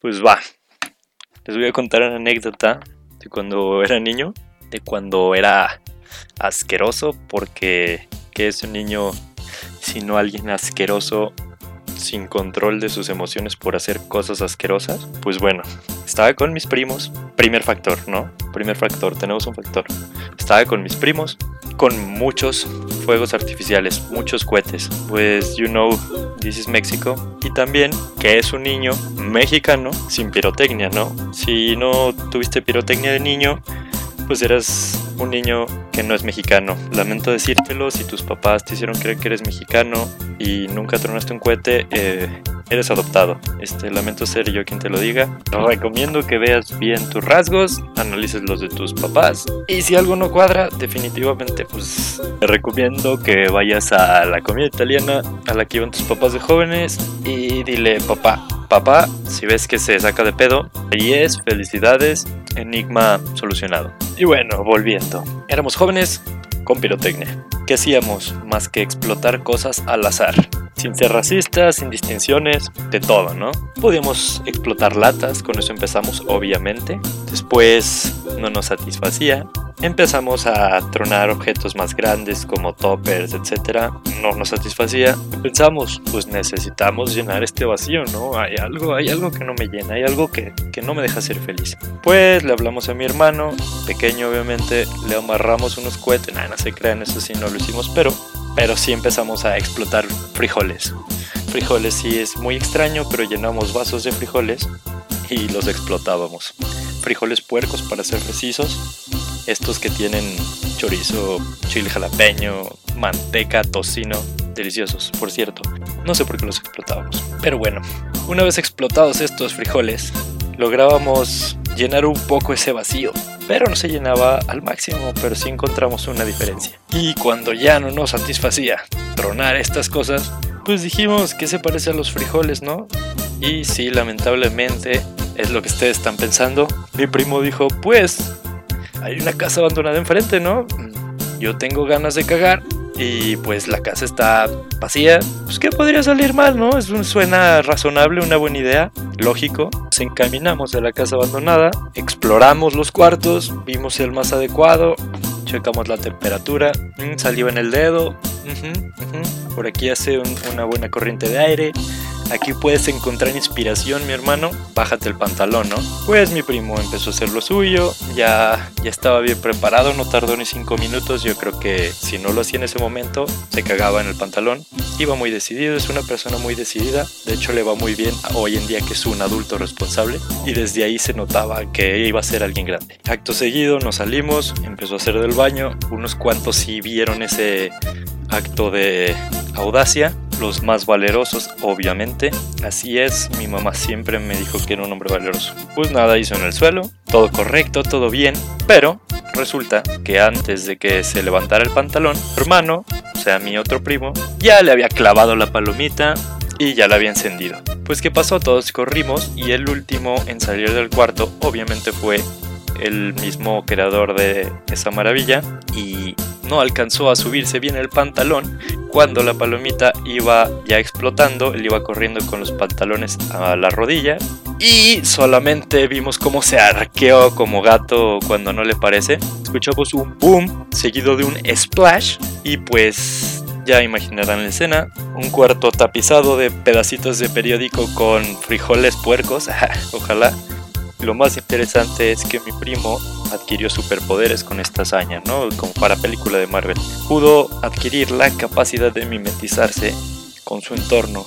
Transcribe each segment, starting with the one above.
Pues va. Les voy a contar una anécdota de cuando era niño, de cuando era asqueroso, porque ¿qué es un niño sino alguien asqueroso sin control de sus emociones por hacer cosas asquerosas? Pues bueno, estaba con mis primos, primer factor, ¿no? Primer factor, tenemos un factor. Estaba con mis primos, con muchos fuegos artificiales, muchos cohetes. Pues, you know, this is México. Y también que es un niño mexicano sin pirotecnia, ¿no? Si no tuviste pirotecnia de niño, pues eras un niño que no es mexicano. Lamento decírtelo, si tus papás te hicieron creer que eres mexicano y nunca tronaste un cohete, eh, eres adoptado. Este, lamento ser yo quien te lo diga. Recomiendo que veas bien tus rasgos, analices los de tus papás y si algo no cuadra, definitivamente pues te recomiendo que vayas a la comida italiana a la que iban tus papás de jóvenes y dile, papá, papá, si ves que se saca de pedo, ahí es, felicidades, enigma solucionado. Y bueno, volviendo. Éramos jóvenes con pirotecnia. ¿Qué hacíamos más que explotar cosas al azar? Sin ser racistas, sin distinciones, de todo, ¿no? Podíamos explotar latas, con eso empezamos, obviamente. Después no nos satisfacía, empezamos a tronar objetos más grandes como toppers, etc. No nos satisfacía. Pensamos, pues necesitamos llenar este vacío, ¿no? Hay algo, hay algo que no me llena, hay algo que, que no me deja ser feliz. Pues le hablamos a mi hermano, pequeño obviamente, le amarramos unos cohetes, nada, no se crean, eso sí no lo hicimos, pero, pero sí empezamos a explotar frijoles. Frijoles sí es muy extraño, pero llenamos vasos de frijoles y los explotábamos. Frijoles puercos para ser precisos, estos que tienen chorizo, chile jalapeño, manteca, tocino, deliciosos, por cierto. No sé por qué los explotábamos. Pero bueno, una vez explotados estos frijoles, lográbamos llenar un poco ese vacío. Pero no se llenaba al máximo, pero sí encontramos una diferencia. Y cuando ya no nos satisfacía tronar estas cosas, pues dijimos que se parece a los frijoles, ¿no? Y sí, lamentablemente es lo que ustedes están pensando. Mi primo dijo, pues, hay una casa abandonada enfrente, ¿no? Yo tengo ganas de cagar y pues la casa está vacía. Pues qué podría salir mal, ¿no? Es un, suena razonable, una buena idea, lógico. Nos encaminamos a la casa abandonada, exploramos los cuartos, vimos el más adecuado, checamos la temperatura, mm, salió en el dedo, por aquí hace un- una buena corriente de aire. Aquí puedes encontrar inspiración, mi hermano. Bájate el pantalón, ¿no? Pues mi primo empezó a hacer lo suyo. Ya, ya estaba bien preparado, no tardó ni cinco minutos. Yo creo que si no lo hacía en ese momento, se cagaba en el pantalón. Iba muy decidido, es una persona muy decidida. De hecho, le va muy bien hoy en día que es un adulto responsable. Y desde ahí se notaba que iba a ser alguien grande. Acto seguido, nos salimos, empezó a hacer del baño. Unos cuantos sí vieron ese acto de audacia. Los más valerosos, obviamente. Así es, mi mamá siempre me dijo que era un hombre valeroso. Pues nada, hizo en el suelo, todo correcto, todo bien, pero resulta que antes de que se levantara el pantalón, hermano, o sea, mi otro primo, ya le había clavado la palomita y ya la había encendido. Pues qué pasó, todos corrimos y el último en salir del cuarto obviamente fue el mismo creador de esa maravilla y no alcanzó a subirse bien el pantalón cuando la palomita iba ya explotando, él iba corriendo con los pantalones a la rodilla y solamente vimos cómo se arqueó como gato cuando no le parece. Escuchamos un boom seguido de un splash y pues ya imaginarán la escena, un cuarto tapizado de pedacitos de periódico con frijoles puercos, ojalá. Lo más interesante es que mi primo adquirió superpoderes con esta hazaña, ¿no? Como para película de Marvel. Pudo adquirir la capacidad de mimetizarse con su entorno.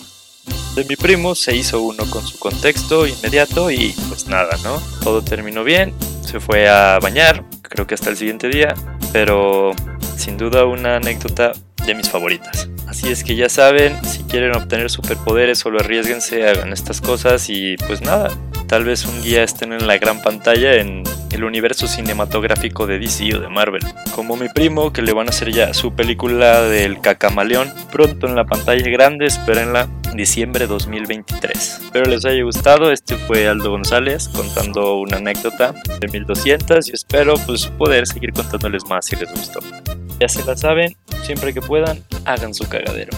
De mi primo se hizo uno con su contexto inmediato y pues nada, ¿no? Todo terminó bien, se fue a bañar, creo que hasta el siguiente día, pero sin duda una anécdota de mis favoritas. Así es que ya saben, si quieren obtener superpoderes, solo arriesguense, hagan estas cosas y pues nada, tal vez un día estén en la gran pantalla en el universo cinematográfico de DC o de Marvel. Como mi primo, que le van a hacer ya su película del cacamaleón pronto en la pantalla grande, espérenla diciembre 2023. Espero les haya gustado, este fue Aldo González contando una anécdota de 1200 y espero pues poder seguir contándoles más si les gustó. Ya se la saben, siempre que puedan, hagan su cagadero.